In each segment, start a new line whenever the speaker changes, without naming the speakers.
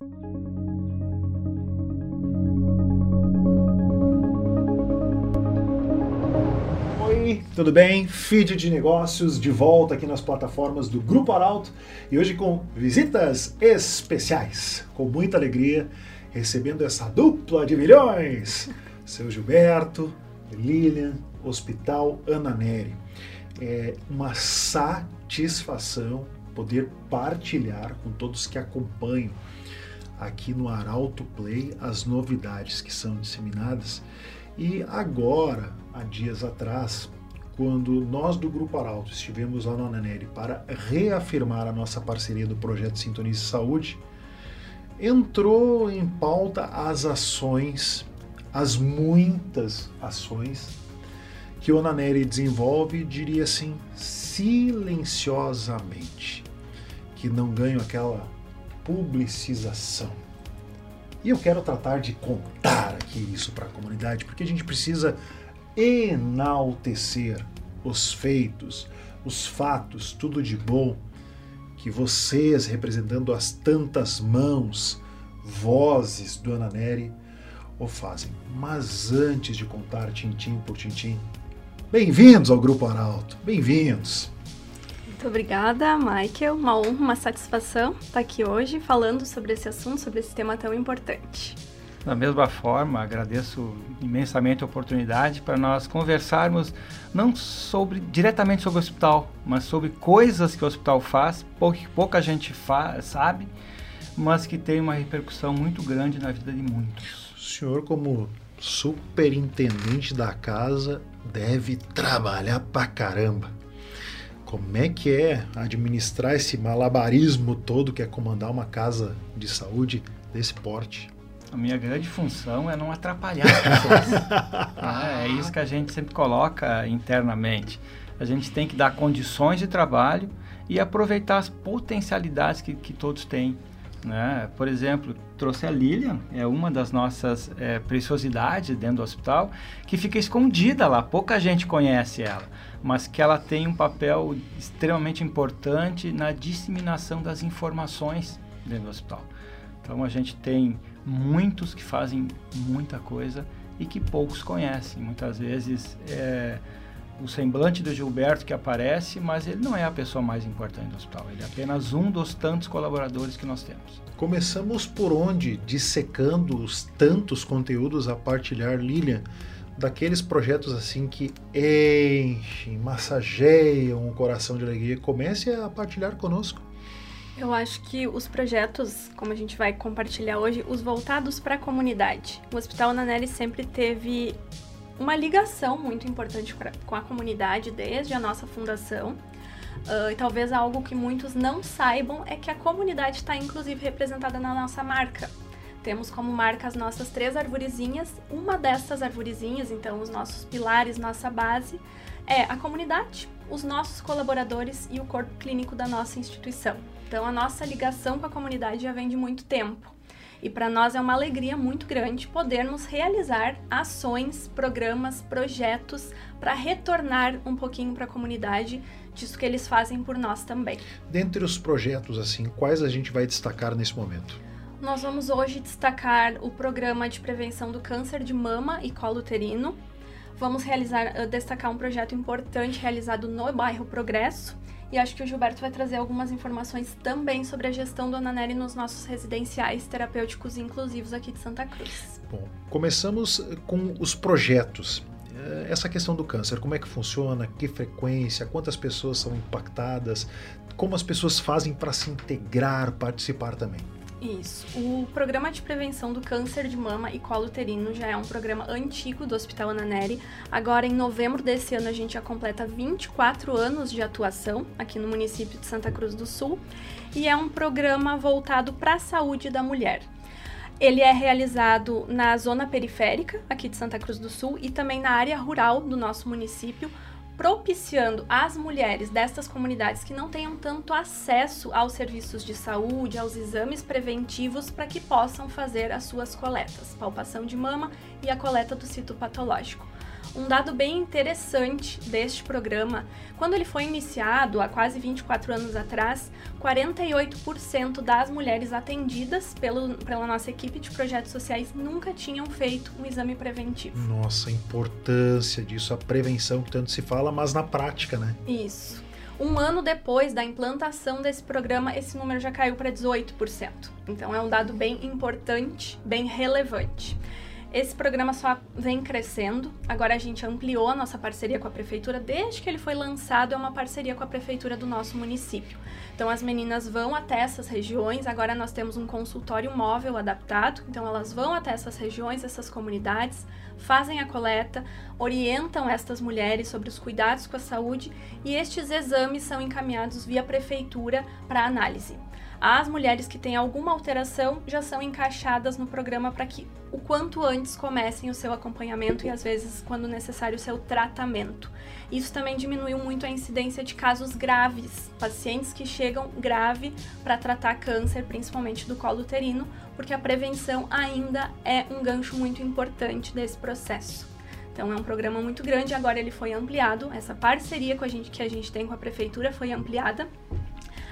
Oi, tudo bem? Feed de negócios de volta aqui nas plataformas do Grupo Arauto e hoje com visitas especiais, com muita alegria, recebendo essa dupla de milhões, seu Gilberto, Lilian, Hospital Ana Neri. É uma satisfação poder partilhar com todos que acompanham aqui no Arauto Play as novidades que são disseminadas. E agora, há dias atrás, quando nós do Grupo Arauto estivemos lá no Ananeri para reafirmar a nossa parceria do projeto Sintonize Saúde, entrou em pauta as ações, as muitas ações que o Ananeri desenvolve, diria assim, silenciosamente, que não ganham aquela publicização. E eu quero tratar de contar aqui isso para a comunidade, porque a gente precisa enaltecer os feitos, os fatos, tudo de bom que vocês, representando as tantas mãos, vozes do Ananeri, o fazem. Mas antes de contar tintim por tintim, bem-vindos ao Grupo Arauto, bem-vindos.
Muito obrigada, Michael. Uma honra, uma satisfação estar aqui hoje falando sobre esse assunto, sobre esse tema tão importante.
Da mesma forma, agradeço imensamente a oportunidade para nós conversarmos não sobre diretamente sobre o hospital, mas sobre coisas que o hospital faz, pouca, pouca gente faz, sabe, mas que tem uma repercussão muito grande na vida de muitos.
O senhor, como superintendente da casa, deve trabalhar pra caramba. Como é que é administrar esse malabarismo todo que é comandar uma casa de saúde desse porte?
A minha grande função é não atrapalhar as pessoas. é, é isso que a gente sempre coloca internamente. A gente tem que dar condições de trabalho e aproveitar as potencialidades que, que todos têm. Né? Por exemplo, trouxe a Lilian, é uma das nossas é, preciosidades dentro do hospital, que fica escondida lá, pouca gente conhece ela mas que ela tem um papel extremamente importante na disseminação das informações dentro do hospital. Então a gente tem muitos que fazem muita coisa e que poucos conhecem. Muitas vezes é o semblante do Gilberto que aparece, mas ele não é a pessoa mais importante do hospital. Ele é apenas um dos tantos colaboradores que nós temos.
Começamos por onde? Dissecando os tantos conteúdos a partilhar, Lilian daqueles projetos assim que enchem, massageiam o coração de alegria, comece a partilhar conosco.
Eu acho que os projetos, como a gente vai compartilhar hoje, os voltados para a comunidade. O Hospital Nanelli sempre teve uma ligação muito importante com a comunidade desde a nossa fundação. Uh, e talvez algo que muitos não saibam é que a comunidade está inclusive representada na nossa marca. Temos como marca as nossas três arvorezinhas. Uma dessas arvorezinhas, então os nossos pilares, nossa base, é a comunidade, os nossos colaboradores e o corpo clínico da nossa instituição. Então a nossa ligação com a comunidade já vem de muito tempo. E para nós é uma alegria muito grande podermos realizar ações, programas, projetos para retornar um pouquinho para a comunidade disso que eles fazem por nós também.
Dentre os projetos assim, quais a gente vai destacar nesse momento?
Nós vamos hoje destacar o programa de prevenção do câncer de mama e colo uterino. Vamos realizar, eh, destacar um projeto importante realizado no bairro Progresso. E acho que o Gilberto vai trazer algumas informações também sobre a gestão do Ananeri nos nossos residenciais terapêuticos inclusivos aqui de Santa Cruz.
Bom, começamos com os projetos. Eh, essa questão do câncer, como é que funciona, que frequência, quantas pessoas são impactadas, como as pessoas fazem para se integrar, participar também?
Isso. O programa de prevenção do câncer de mama e colo uterino já é um programa antigo do Hospital Ananeri. Agora, em novembro desse ano, a gente já completa 24 anos de atuação aqui no município de Santa Cruz do Sul. E é um programa voltado para a saúde da mulher. Ele é realizado na zona periférica aqui de Santa Cruz do Sul e também na área rural do nosso município, propiciando às mulheres destas comunidades que não tenham tanto acesso aos serviços de saúde, aos exames preventivos, para que possam fazer as suas coletas, palpação de mama e a coleta do citopatológico. Um dado bem interessante deste programa, quando ele foi iniciado há quase 24 anos atrás, 48% das mulheres atendidas pelo, pela nossa equipe de projetos sociais nunca tinham feito um exame preventivo.
Nossa, a importância disso, a prevenção que tanto se fala, mas na prática, né?
Isso. Um ano depois da implantação desse programa, esse número já caiu para 18%. Então é um dado bem importante, bem relevante. Esse programa só vem crescendo. Agora a gente ampliou a nossa parceria com a prefeitura. Desde que ele foi lançado, é uma parceria com a prefeitura do nosso município. Então as meninas vão até essas regiões. Agora nós temos um consultório móvel adaptado. Então elas vão até essas regiões, essas comunidades, fazem a coleta, orientam estas mulheres sobre os cuidados com a saúde e estes exames são encaminhados via prefeitura para análise. As mulheres que têm alguma alteração já são encaixadas no programa para que o quanto antes comecem o seu acompanhamento e às vezes, quando necessário, o seu tratamento. Isso também diminuiu muito a incidência de casos graves, pacientes que chegam grave para tratar câncer, principalmente do colo uterino, porque a prevenção ainda é um gancho muito importante desse processo. Então é um programa muito grande, agora ele foi ampliado, essa parceria com a gente, que a gente tem com a prefeitura foi ampliada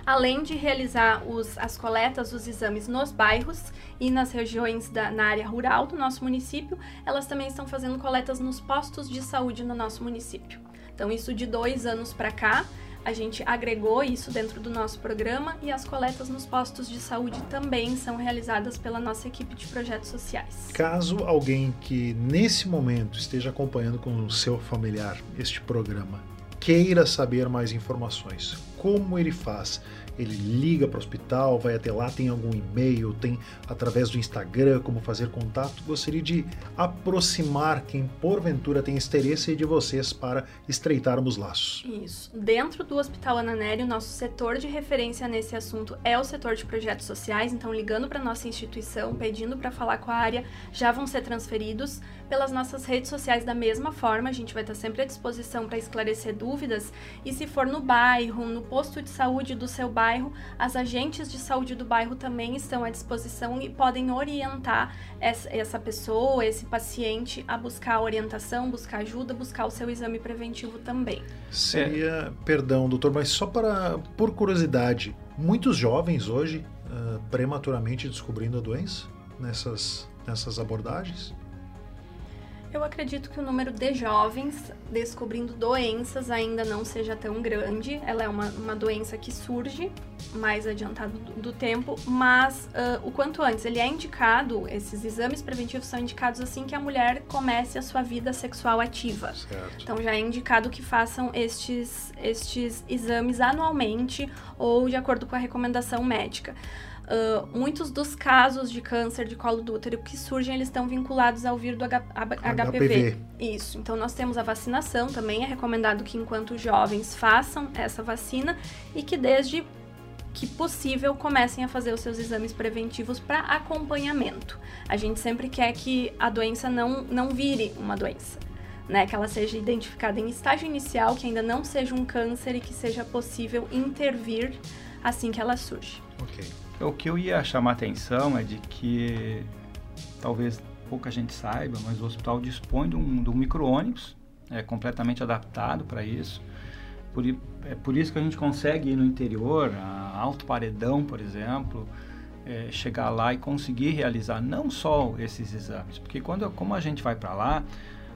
além de realizar os, as coletas dos exames nos bairros e nas regiões da, na área rural do nosso município, elas também estão fazendo coletas nos postos de saúde no nosso município. Então, isso de dois anos para cá, a gente agregou isso dentro do nosso programa e as coletas nos postos de saúde também são realizadas pela nossa equipe de projetos sociais.
Caso alguém que nesse momento esteja acompanhando com o seu familiar este programa queira saber mais informações, como ele faz? Ele liga para o hospital, vai até lá, tem algum e-mail, tem através do Instagram como fazer contato. Gostaria de aproximar quem porventura tem interesse de vocês para estreitarmos laços.
Isso. Dentro do Hospital Ananério, nosso setor de referência nesse assunto é o setor de projetos sociais, então ligando para nossa instituição, pedindo para falar com a área, já vão ser transferidos pelas nossas redes sociais da mesma forma. A gente vai estar sempre à disposição para esclarecer dúvidas e se for no bairro, no posto de saúde do seu bairro, as agentes de saúde do bairro também estão à disposição e podem orientar essa pessoa, esse paciente a buscar orientação, buscar ajuda, buscar o seu exame preventivo também.
Seria, perdão, doutor, mas só para por curiosidade, muitos jovens hoje uh, prematuramente descobrindo a doença nessas nessas abordagens?
Eu acredito que o número de jovens descobrindo doenças ainda não seja tão grande. Ela é uma, uma doença que surge mais adiantado do, do tempo, mas uh, o quanto antes ele é indicado, esses exames preventivos são indicados assim que a mulher comece a sua vida sexual ativa.
Certo.
Então já é indicado que façam estes, estes exames anualmente ou de acordo com a recomendação médica. Uh, muitos dos casos de câncer de colo do útero que surgem, eles estão vinculados ao vírus do H HPV. HPV. Isso. Então, nós temos a vacinação também. É recomendado que, enquanto jovens, façam essa vacina e que, desde que possível, comecem a fazer os seus exames preventivos para acompanhamento. A gente sempre quer que a doença não, não vire uma doença. Né, que ela seja identificada em estágio inicial, que ainda não seja um câncer e que seja possível intervir assim que ela surge.
Ok.
O que eu ia chamar atenção é de que talvez pouca gente saiba, mas o hospital dispõe de um, um micro-ônibus é completamente adaptado para isso. Por, é por isso que a gente consegue ir no interior, a Alto Paredão, por exemplo, é, chegar lá e conseguir realizar não só esses exames, porque quando como a gente vai para lá,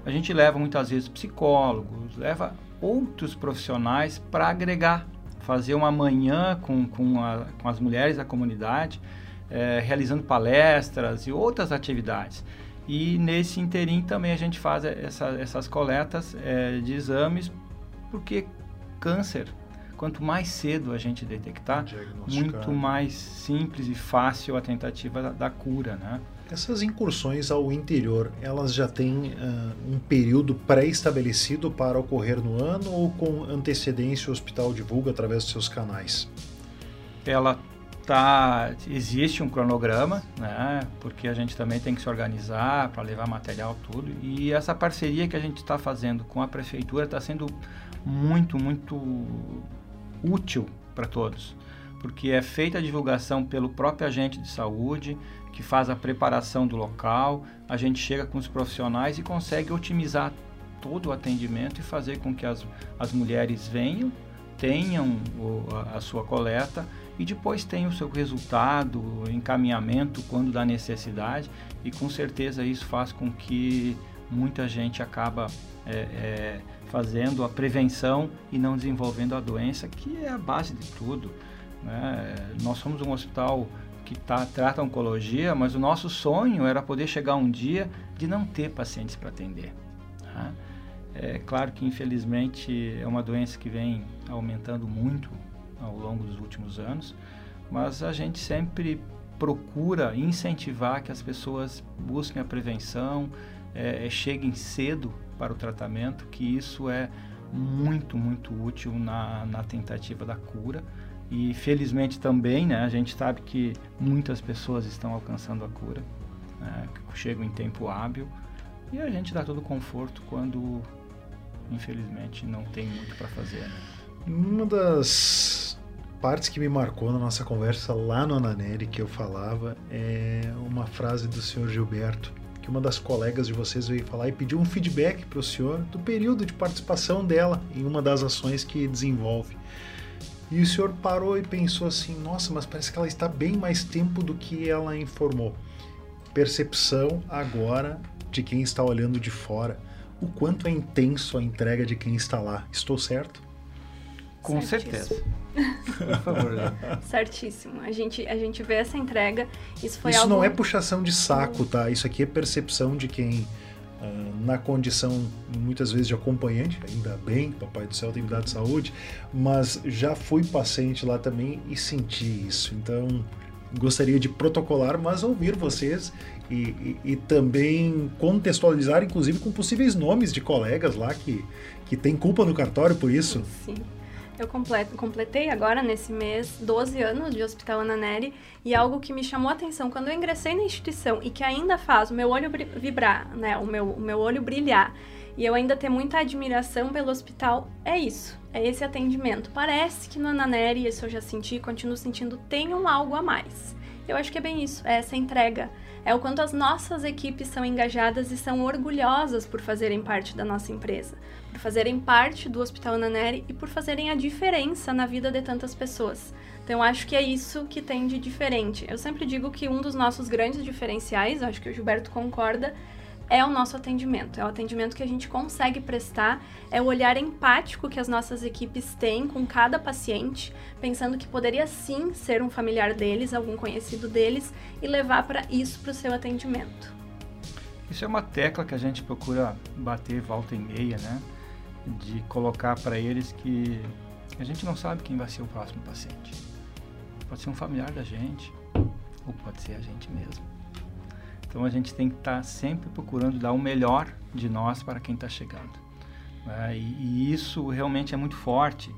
a gente leva muitas vezes psicólogos, leva outros profissionais para agregar fazer uma manhã com, com, a, com as mulheres da comunidade, é, realizando palestras e outras atividades. E nesse interim também a gente faz essa, essas coletas é, de exames, porque câncer, quanto mais cedo a gente detectar, muito mais simples e fácil a tentativa da, da cura, né?
Essas incursões ao interior, elas já têm uh, um período pré-estabelecido para ocorrer no ano ou com antecedência o hospital divulga através dos seus canais?
Ela tá existe um cronograma, né? Porque a gente também tem que se organizar para levar material tudo e essa parceria que a gente está fazendo com a prefeitura está sendo muito muito útil para todos, porque é feita a divulgação pelo próprio agente de saúde, que faz a preparação do local, a gente chega com os profissionais e consegue otimizar todo o atendimento e fazer com que as, as mulheres venham, tenham o, a, a sua coleta e depois tenham o seu resultado, encaminhamento quando da necessidade e com certeza isso faz com que muita gente acaba é, é, fazendo a prevenção e não desenvolvendo a doença, que é a base de tudo. Né? Nós somos um hospital que tá, trata oncologia, mas o nosso sonho era poder chegar um dia de não ter pacientes para atender. Tá? É claro que, infelizmente, é uma doença que vem aumentando muito ao longo dos últimos anos, mas a gente sempre procura incentivar que as pessoas busquem a prevenção, é, é cheguem cedo para o tratamento, que isso é muito, muito útil na, na tentativa da cura. E felizmente também, né, a gente sabe que muitas pessoas estão alcançando a cura, né, chegam em tempo hábil, e a gente dá todo conforto quando, infelizmente, não tem muito para fazer. Né?
Uma das partes que me marcou na nossa conversa lá no Ananeri que eu falava é uma frase do senhor Gilberto, que uma das colegas de vocês veio falar e pediu um feedback para o senhor do período de participação dela em uma das ações que desenvolve. E o senhor parou e pensou assim: nossa, mas parece que ela está bem mais tempo do que ela informou. Percepção agora de quem está olhando de fora. O quanto é intenso a entrega de quem está lá. Estou certo?
Com certeza. Por favor.
Certíssimo. A gente, a gente vê essa entrega. Isso foi
Isso
algo...
não é puxação de saco, tá? Isso aqui é percepção de quem na condição muitas vezes de acompanhante, ainda bem, Papai do Céu tem me dado saúde, mas já fui paciente lá também e senti isso. Então gostaria de protocolar, mas ouvir vocês e, e, e também contextualizar, inclusive com possíveis nomes de colegas lá que, que têm culpa no cartório por isso.
Sim. Eu completei agora, nesse mês, 12 anos de Hospital Ananeri e algo que me chamou a atenção quando eu ingressei na instituição e que ainda faz o meu olho vibrar, né, o meu, o meu olho brilhar e eu ainda ter muita admiração pelo hospital, é isso, é esse atendimento. Parece que no Ananeri, isso eu já senti, continuo sentindo, tem um algo a mais. Eu acho que é bem isso, é essa entrega. É o quanto as nossas equipes são engajadas e são orgulhosas por fazerem parte da nossa empresa, por fazerem parte do Hospital Naneri e por fazerem a diferença na vida de tantas pessoas. Então, acho que é isso que tem de diferente. Eu sempre digo que um dos nossos grandes diferenciais, acho que o Gilberto concorda, é o nosso atendimento. É o atendimento que a gente consegue prestar, é o olhar empático que as nossas equipes têm com cada paciente, pensando que poderia sim ser um familiar deles, algum conhecido deles, e levar para isso para o seu atendimento.
Isso é uma tecla que a gente procura bater volta e meia, né? De colocar para eles que a gente não sabe quem vai ser o próximo paciente. Pode ser um familiar da gente, ou pode ser a gente mesmo. Então a gente tem que estar tá sempre procurando dar o melhor de nós para quem está chegando. É, e, e, isso realmente é muito forte.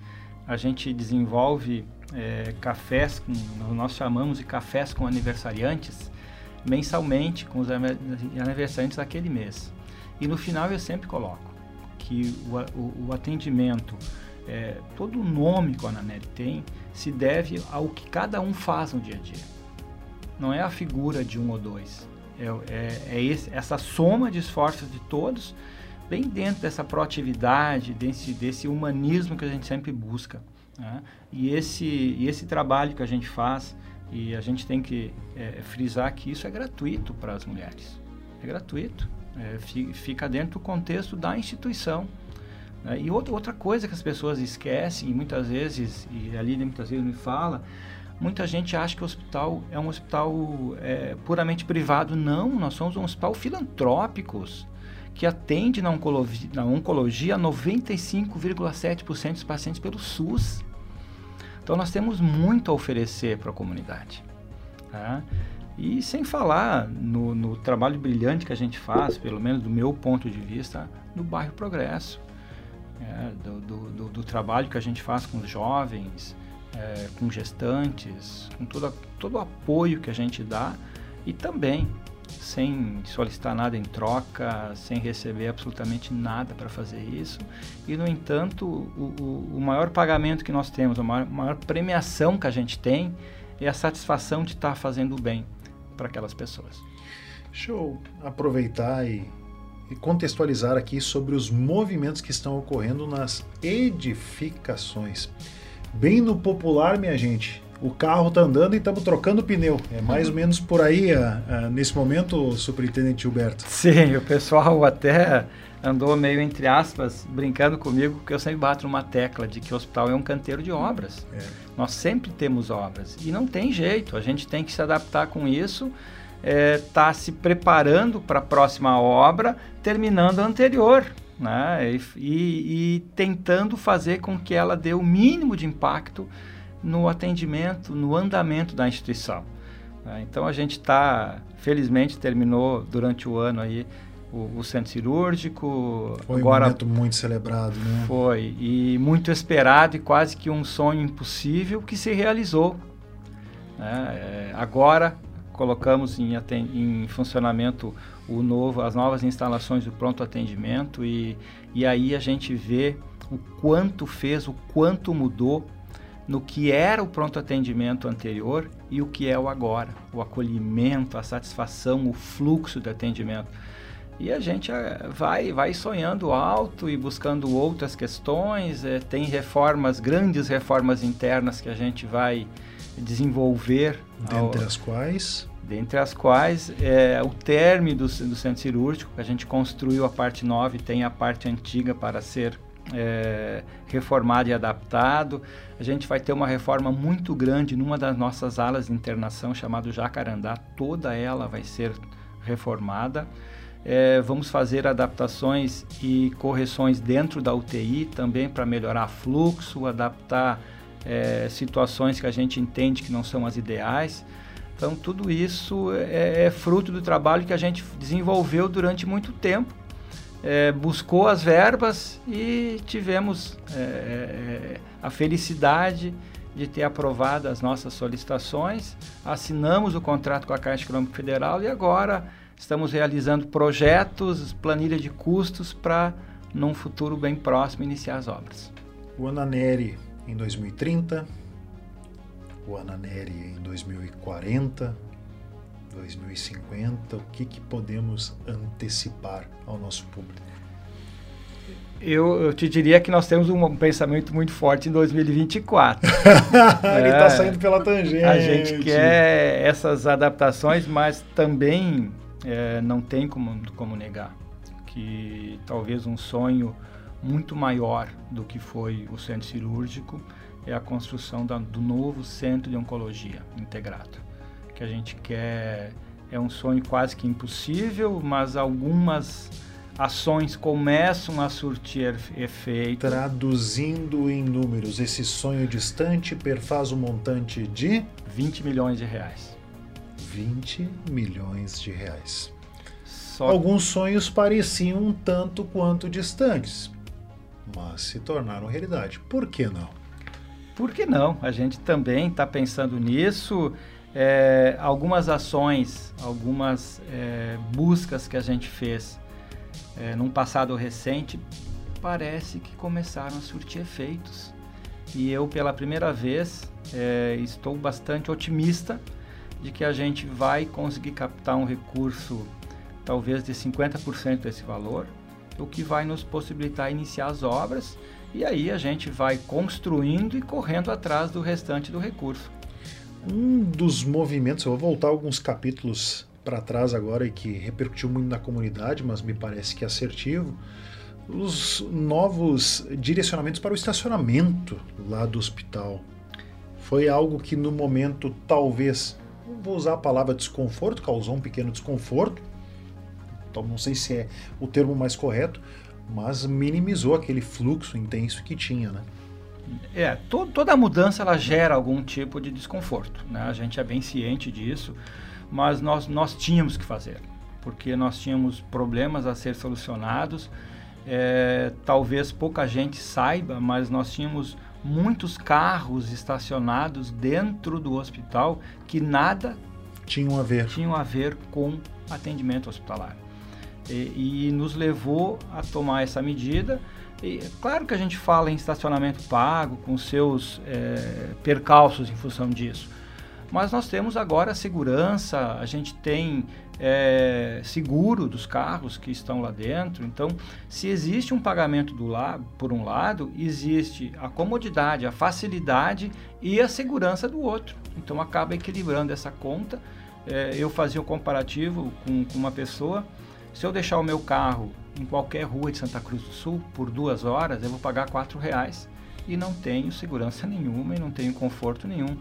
A gente desenvolve é, cafés, com, nós chamamos de cafés com aniversariantes, mensalmente com os aniversariantes daquele mês. E no final eu sempre coloco que o, o, o atendimento, é, todo o nome que a Ananelli tem, se deve ao que cada um faz no dia a dia. Não é a figura de um ou dois é, é, é esse, essa soma de esforços de todos, bem dentro dessa proatividade, desse, desse humanismo que a gente sempre busca. Né? E, esse, e esse trabalho que a gente faz, e a gente tem que é, frisar que isso é gratuito para as mulheres. É gratuito. É, fica dentro do contexto da instituição. Né? E outra, outra coisa que as pessoas esquecem, e muitas vezes, e ali muitas vezes me fala, Muita gente acha que o hospital é um hospital é, puramente privado. Não, nós somos um hospital filantrópico que atende na oncologia, na oncologia 95,7% dos pacientes pelo SUS. Então nós temos muito a oferecer para a comunidade. Tá? E sem falar no, no, trabalho brilhante que a gente faz, pelo menos do meu ponto de vista, no bairro Progresso. É, do, do, do, trabalho que a gente faz com os jovens, é, com gestantes, com todo, o apoio que a gente dá e também sem solicitar nada em troca, sem receber absolutamente nada para fazer isso. E, no entanto, o, o, o, maior pagamento que nós temos, a maior, maior premiação que a gente tem é a satisfação de estar tá fazendo o bem para aquelas pessoas.
Deixa eu aproveitar e contextualizar aqui sobre os movimentos que estão ocorrendo nas edificações. Bem no popular, minha gente, o carro está andando e estamos trocando pneu. É mais ou menos por aí a, a, nesse momento, superintendente Gilberto.
Sim, o pessoal até andou meio entre aspas brincando comigo, porque eu sempre bato numa tecla de que o hospital é um canteiro de obras. É. Nós sempre temos obras e não tem jeito, a gente tem que se adaptar com isso, está é, tá se preparando para a próxima obra, terminando a anterior. Né? E, e, tentando fazer com que ela dê o mínimo de impacto no atendimento, no andamento da instituição. Né? Então a gente está, felizmente, terminou durante o ano aí o, o centro cirúrgico.
Foi agora, um momento muito celebrado, né?
Foi, e muito esperado e quase que um sonho impossível que se realizou. Né? É, agora colocamos em, em funcionamento o novo, as novas instalações do pronto atendimento e, e aí a gente vê o quanto fez, o quanto mudou no que era o pronto atendimento anterior e o que é o agora, o acolhimento, a satisfação, o fluxo de atendimento. E a gente eh, vai, vai sonhando alto e buscando outras questões. É, tem reformas, grandes reformas internas que a gente vai desenvolver.
Dentre ao, as quais?
Dentre as quais é o término do, do centro cirúrgico, a gente construiu a parte nova e tem a parte antiga para ser é, reformado e adaptado. A gente vai ter uma reforma muito grande numa das nossas alas de internação, chamada Jacarandá. Toda ela vai ser reformada. É, vamos fazer adaptações e correções dentro da UTI também para melhorar fluxo, adaptar é, situações que a gente entende que não são as ideais. Então, tudo isso é, é fruto do trabalho que a gente desenvolveu durante muito tempo é, buscou as verbas e tivemos é, é, a felicidade de ter aprovado as nossas solicitações, assinamos o contrato com a Caixa Econômica Federal e agora estamos realizando projetos, planilha de custos para, num futuro bem próximo, iniciar as obras.
O Ananeri em 2030, o Ananeri em 2040, 2050? O que, que podemos antecipar ao nosso público?
Eu, eu, te diria que nós temos um pensamento muito forte em 2024.
Ele está é, saindo pela tangente.
A gente quer essas adaptações, mas também é, não tem como, como negar que talvez um sonho muito maior do que foi o centro cirúrgico é a construção da, do novo centro de oncologia integrado que a gente quer é um sonho quase que impossível, mas algumas ações começam a surtir efeito.
Traduzindo em números, esse sonho distante perfaz um montante de
20 milhões de reais.
20 milhões de reais. Só... Alguns sonhos pareciam um tanto quanto distantes, mas se tornaram realidade. Por que não?
Por que não? A gente também está pensando nisso é, algumas ações, algumas é, buscas que a gente fez é, num passado recente parece que começaram a surtir efeitos. E eu, pela primeira vez, é, estou bastante otimista de que a gente vai conseguir captar um recurso talvez de 50% desse valor, o que vai nos possibilitar iniciar as obras e aí a gente vai construindo e correndo atrás do restante do recurso.
Um dos movimentos, eu vou voltar alguns capítulos para trás agora e que repercutiu muito na comunidade, mas me parece que é assertivo, os novos direcionamentos para o estacionamento lá do hospital. Foi algo que no momento talvez, vou usar a palavra desconforto, causou um pequeno desconforto, então não sei se é o termo mais correto, mas minimizou aquele fluxo intenso que tinha, né?
É, to, toda mudança ela gera algum tipo de desconforto, né? A gente é bem ciente disso, mas nós, nós tínhamos que fazer, porque nós tínhamos problemas a ser solucionados. É, talvez pouca gente saiba, mas nós tínhamos muitos carros estacionados dentro do hospital que nada
tinham a ver,
tinham a ver com atendimento hospitalar. E, e nos levou a tomar essa medida e, claro que a gente fala em estacionamento pago, com seus é, percalços em função disso, Mas nós temos agora segurança, a gente tem é, seguro dos carros que estão lá dentro. Então, se existe um pagamento do lado, por um lado, existe a comodidade, a facilidade e a segurança do outro. Então, acaba equilibrando essa conta. É, eu fazia o um comparativo com, com uma pessoa. Se eu deixar o meu carro em qualquer rua de Santa Cruz do Sul por duas horas, eu vou pagar quatro reais e não tenho segurança nenhuma e não tenho conforto nenhum.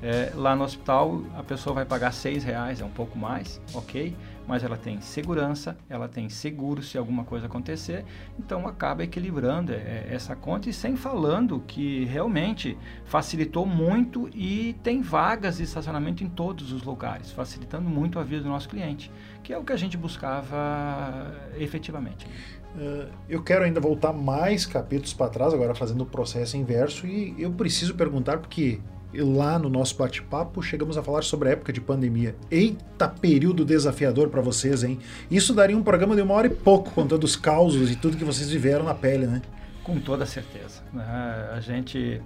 É, lá no hospital a pessoa vai pagar seis reais, é um pouco mais, ok? Mas ela tem segurança, ela tem seguro se alguma coisa acontecer, então acaba equilibrando é, essa conta e sem falando que realmente facilitou muito e tem vagas de estacionamento em todos os lugares, facilitando muito a vida do nosso cliente, que é o que a gente buscava efetivamente.
Uh, eu quero ainda voltar mais capítulos para trás, agora fazendo o processo inverso, e eu preciso perguntar porque lá no nosso bate-papo chegamos a falar sobre a época de pandemia. Eita, período desafiador para vocês, hein? Isso daria um programa de uma hora e pouco, contando os causos e tudo que vocês viveram na pele, né?
Com toda certeza. Né? A gente,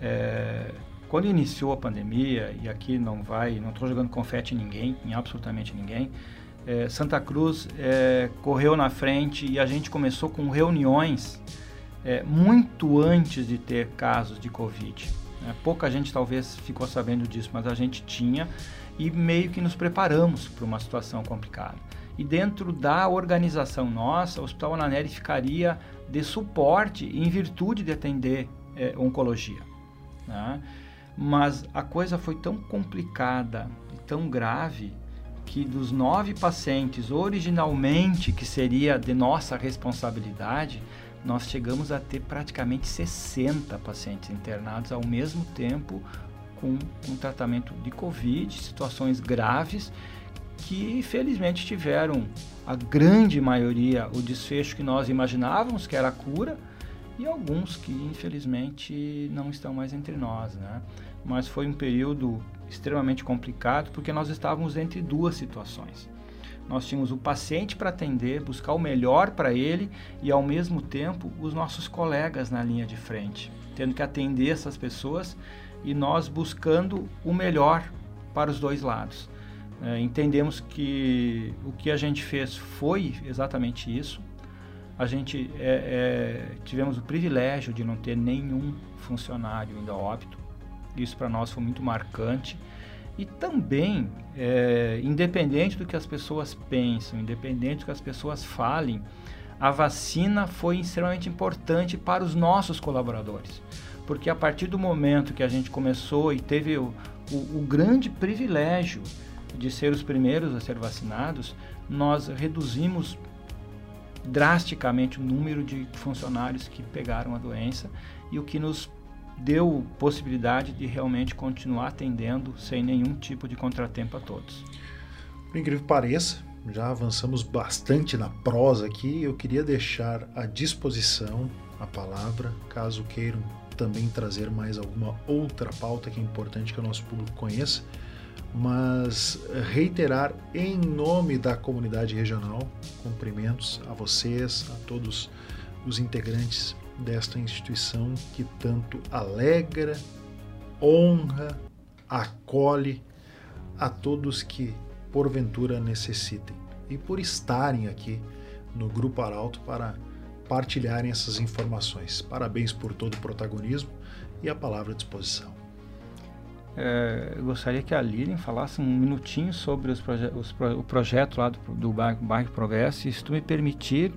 é, quando iniciou a pandemia, e aqui não vai, não estou jogando confete em ninguém, em absolutamente ninguém, é, Santa Cruz é, correu na frente e a gente começou com reuniões é, muito antes de ter casos de Covid. É, pouca gente talvez ficou sabendo disso, mas a gente tinha e meio que nos preparamos para uma situação complicada. E dentro da organização nossa, o Hospital Ananeri ficaria de suporte em virtude de atender é, oncologia. Né? Mas a coisa foi tão complicada e tão grave que dos nove pacientes originalmente que seria de nossa responsabilidade, nós chegamos a ter praticamente 60 pacientes internados ao mesmo tempo com um tratamento de Covid, situações graves que felizmente tiveram a grande maioria o desfecho que nós imaginávamos que era a cura e alguns que infelizmente não estão mais entre nós, né? Mas foi um período extremamente complicado porque nós estávamos entre duas situações. Nós tínhamos o paciente para atender, buscar o melhor para ele e, ao mesmo tempo, os nossos colegas na linha de frente, tendo que atender essas pessoas e nós buscando o melhor para os dois lados. É, entendemos que o que a gente fez foi exatamente isso. A gente é, é, tivemos o privilégio de não ter nenhum funcionário ainda óbito. Isso para nós foi muito marcante. E também, é, independente do que as pessoas pensam, independente do que as pessoas falem, a vacina foi extremamente importante para os nossos colaboradores. Porque a partir do momento que a gente começou e teve o, o, o grande privilégio de ser os primeiros a ser vacinados, nós reduzimos drasticamente o número de funcionários que pegaram a doença e o que nos deu possibilidade de realmente continuar atendendo sem nenhum tipo de contratempo a todos.
Por incrível que pareça, já avançamos bastante na prosa aqui. Eu queria deixar à disposição a palavra, caso queiram também trazer mais alguma outra pauta que é importante que o nosso público conheça, mas reiterar em nome da comunidade regional cumprimentos a vocês, a todos os integrantes desta instituição que tanto alegra, honra, acolhe a todos que porventura necessitem e por estarem aqui no Grupo Arauto para partilharem essas informações. Parabéns por todo o protagonismo e a palavra à disposição.
É, eu gostaria que a Lilian falasse um minutinho sobre os proje os pro o projeto lá do, do bairro, bairro Progresso, e se tu me permitir,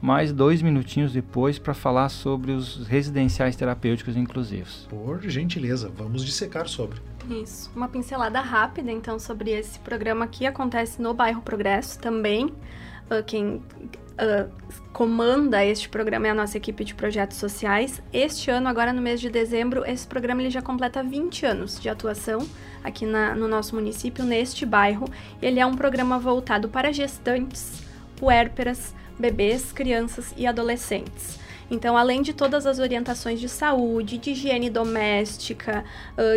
mais dois minutinhos depois para falar sobre os residenciais terapêuticos inclusivos.
Por gentileza, vamos dissecar sobre.
Isso. Uma pincelada rápida, então, sobre esse programa que acontece no bairro Progresso também. Uh, quem uh, comanda este programa é a nossa equipe de projetos sociais. Este ano, agora no mês de dezembro, esse programa ele já completa 20 anos de atuação aqui na, no nosso município, neste bairro. Ele é um programa voltado para gestantes, puérperas, bebês, crianças e adolescentes. Então, além de todas as orientações de saúde, de higiene doméstica,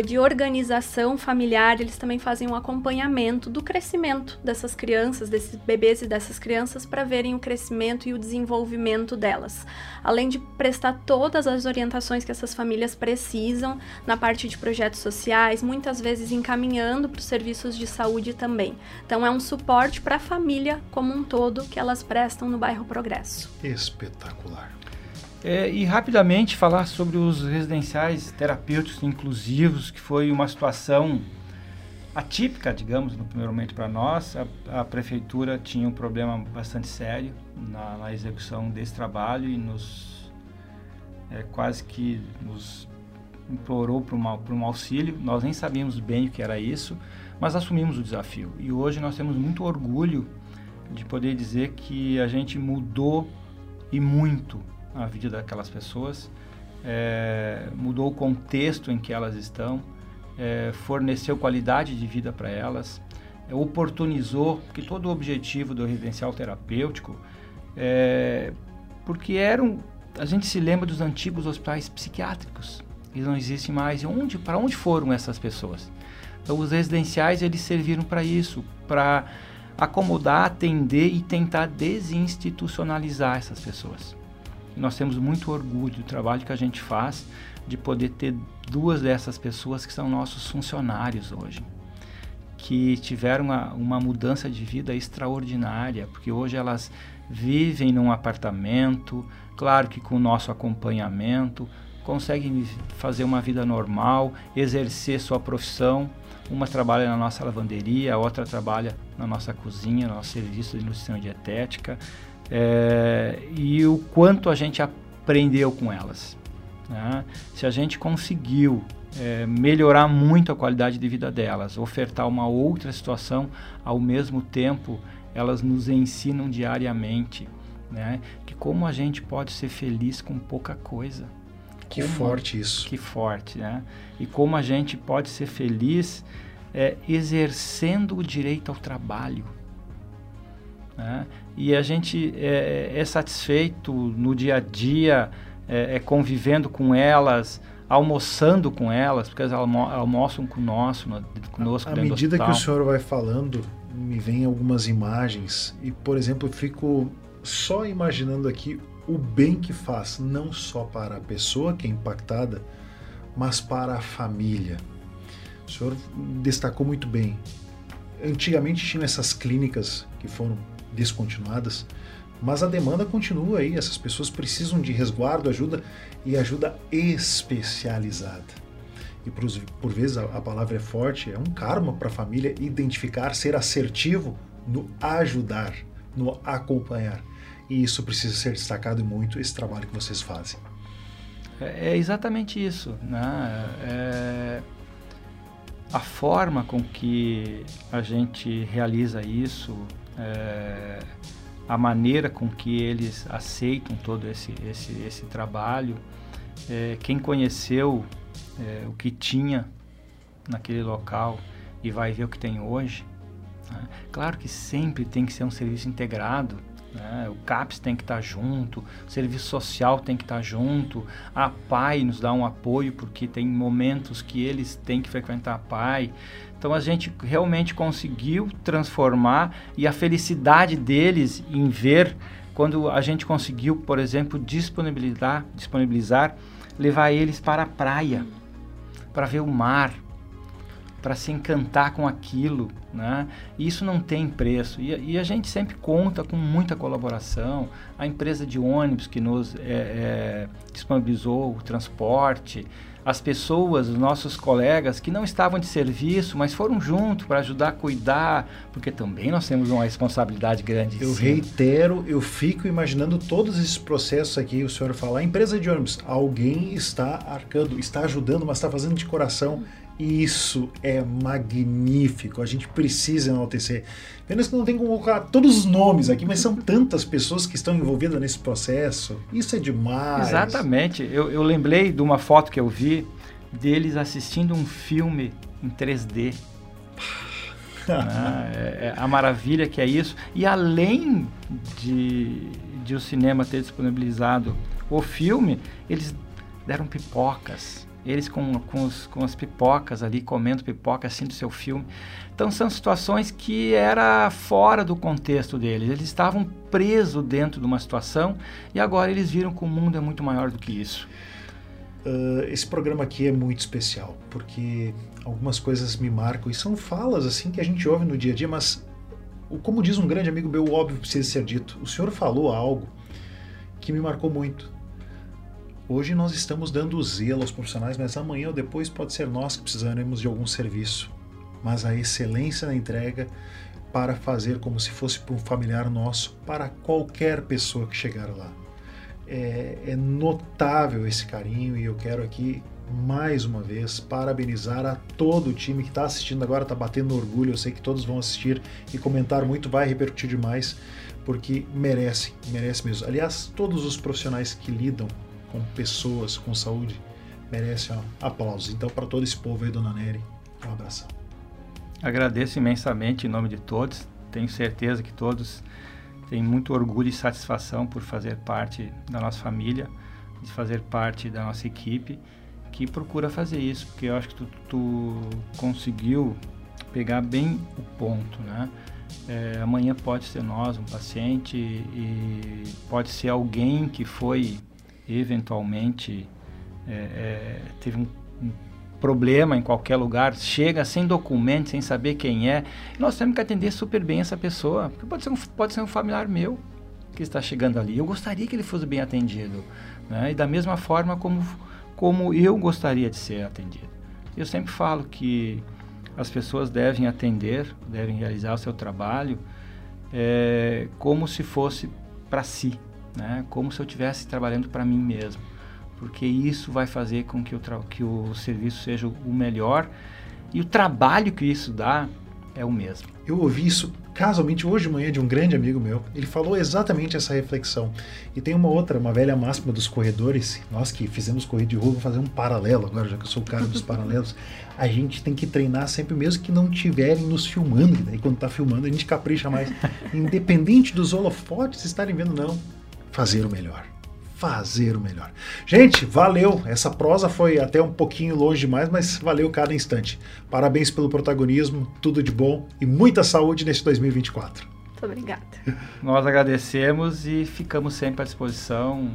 de organização familiar, eles também fazem um acompanhamento do crescimento dessas crianças, desses bebês e dessas crianças, para verem o crescimento e o desenvolvimento delas. Além de prestar todas as orientações que essas famílias precisam na parte de projetos sociais, muitas vezes encaminhando para os serviços de saúde também. Então, é um suporte para a família como um todo que elas prestam no bairro Progresso.
Espetacular.
É, e rapidamente falar sobre os residenciais terapêuticos inclusivos, que foi uma situação atípica, digamos, no primeiro momento para nós. A, a, prefeitura tinha um problema bastante sério na, na execução desse trabalho e nos é, quase que nos implorou para um auxílio. Nós nem sabíamos bem o que era isso, mas assumimos o desafio. E hoje nós temos muito orgulho de poder dizer que a gente mudou e muito a vida daquelas pessoas, é, mudou o contexto em que elas estão, é, forneceu qualidade de vida para elas, é, oportunizou, porque todo o objetivo do residencial terapêutico é porque eram, a gente se lembra dos antigos hospitais psiquiátricos, eles não existem mais. E onde, para onde foram essas pessoas? Então, os residenciais eles serviram para isso, para acomodar, atender e tentar desinstitucionalizar essas pessoas. Nós temos muito orgulho do trabalho que a gente faz de poder ter duas dessas pessoas que são nossos funcionários hoje, que tiveram uma, uma mudança de vida extraordinária, porque hoje elas vivem num apartamento, claro que com o nosso acompanhamento, conseguem fazer uma vida normal, exercer sua profissão. Uma trabalha na nossa lavanderia, a outra trabalha na nossa cozinha, no nosso serviço de nutrição dietética é, e o quanto a gente aprendeu com elas. Né? Se a gente conseguiu é, melhorar muito a qualidade de vida delas, ofertar uma outra situação, ao mesmo tempo elas nos ensinam diariamente né? que como a gente pode ser feliz com pouca coisa.
Que
como,
forte isso.
Que forte, né? E como a gente pode ser feliz é, exercendo o direito ao trabalho. Né? E a gente é, é, satisfeito no dia a dia, é, é, convivendo com elas, almoçando com elas, porque elas almo almoçam conosco, conosco
À medida que o senhor vai falando, me vêm algumas imagens e, por exemplo, eu fico só imaginando aqui o bem que faz, não só para a pessoa que é impactada, mas para a família. O senhor destacou muito bem. Antigamente tinha essas clínicas que foram descontinuadas, mas a demanda continua aí, essas pessoas precisam de resguardo, ajuda e ajuda especializada. E por, por vezes a, a palavra é forte, é um karma para a família identificar, ser assertivo no ajudar, no acompanhar. E isso precisa ser destacado muito, esse trabalho que vocês fazem.
É, é exatamente isso. Né? É a forma com que a gente realiza isso, é, a maneira com que eles aceitam todo esse, esse, esse trabalho. É, quem conheceu é, o que tinha naquele local e vai ver o que tem hoje. Né? Claro que sempre tem que ser um serviço integrado, né? O CAPS tem que estar junto, o serviço social tem que estar junto, a PAI nos dá um apoio porque tem momentos que eles têm que frequentar a PAI. Então a gente realmente conseguiu transformar e a felicidade deles em ver quando a gente conseguiu, por exemplo, disponibilizar, disponibilizar levar eles para a praia, para ver o mar, para se encantar com aquilo, né? Isso não tem preço e, e, a gente sempre conta com muita colaboração. A empresa de ônibus que nos é, é, disponibilizou o transporte, as pessoas, os nossos colegas que não estavam de serviço, mas foram junto para ajudar a cuidar, porque também nós temos uma responsabilidade grande.
Eu reitero, eu fico imaginando todos esses processos aqui, o senhor falar, empresa de ônibus, alguém está arcando, está ajudando, mas está fazendo de coração isso é magnífico. A gente precisa enaltecer. Apenas que não tem como colocar todos os nomes aqui, mas são tantas pessoas que estão envolvidas nesse processo. Isso é demais.
Exatamente. Eu, eu lembrei de uma foto que eu vi deles assistindo um filme em 3D. ah, é, é a maravilha que é isso. E além de, de o cinema ter disponibilizado o filme, eles deram pipocas. Eles com, com, os, com as pipocas ali, comendo pipoca assim do seu filme. Então são situações que era fora do contexto deles. Eles estavam presos dentro de uma situação e agora eles viram que o mundo é muito maior do que isso.
Uh, esse programa aqui é muito especial, porque algumas coisas me marcam e são falas assim que a gente ouve no dia a dia, mas como diz um grande amigo meu, óbvio precisa ser dito. O senhor falou algo que me marcou muito. Hoje nós estamos dando zelo aos profissionais, mas amanhã ou depois pode ser nós que precisaremos de algum serviço. Mas a excelência na entrega para fazer como se fosse para um familiar nosso, para qualquer pessoa que chegar lá. É, é notável esse carinho e eu quero aqui mais uma vez parabenizar a todo o time que está assistindo agora, está batendo orgulho. Eu sei que todos vão assistir e comentar muito, vai repercutir demais, porque merece, merece mesmo. Aliás, todos os profissionais que lidam com pessoas com saúde merecem ó, aplausos. Então, para todo esse povo aí, dona Nery, um abração.
Agradeço imensamente em nome de todos. Tenho certeza que todos têm muito orgulho e satisfação por fazer parte da nossa família, de fazer parte da nossa equipe que procura fazer isso, porque eu acho que tu, tu conseguiu pegar bem o ponto, né? É, amanhã pode ser nós, um paciente, e pode ser alguém que foi eventualmente é, é, teve um, problema em qualquer lugar, chega sem documento, sem saber quem é. Nós temos que atender super bem essa pessoa, porque pode ser um, pode ser um familiar meu que está chegando ali. Eu gostaria que ele fosse bem atendido, né? E da mesma forma como como eu gostaria de ser atendido. Eu sempre falo que as pessoas devem atender, devem realizar o seu trabalho é, como se fosse para si, né? como se eu estivesse trabalhando para mim mesmo, porque isso vai fazer com que o, que o serviço seja o melhor e o trabalho que isso dá é o mesmo.
Eu ouvi isso casualmente hoje de manhã de um grande amigo meu. Ele falou exatamente essa reflexão. E tem uma outra, uma velha máxima dos corredores. Nós que fizemos corrida de rua, vou fazer um paralelo agora, já que eu sou o cara dos paralelos. A gente tem que treinar sempre, mesmo que não estiverem nos filmando. Daí quando está filmando a gente capricha mais. Independente dos holofotes estarem vendo, não. Fazer o melhor fazer o melhor. Gente, valeu. Essa prosa foi até um pouquinho longe demais, mas valeu cada instante. Parabéns pelo protagonismo, tudo de bom e muita saúde nesse 2024.
Muito obrigada.
Nós agradecemos e ficamos sempre à disposição,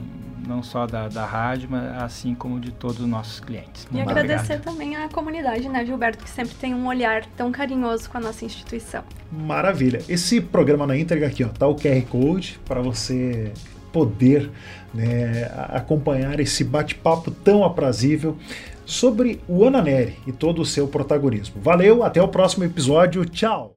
não só da, da rádio, mas assim como de todos os nossos clientes.
E agradecer obrigado. também à comunidade, né, Gilberto, que sempre tem um olhar tão carinhoso com a nossa instituição.
Maravilha. Esse programa na íntegra aqui, ó, tá o QR Code para você poder né, acompanhar esse bate-papo tão aprazível sobre o Ananeri e todo o seu protagonismo. Valeu, até o próximo episódio. Tchau!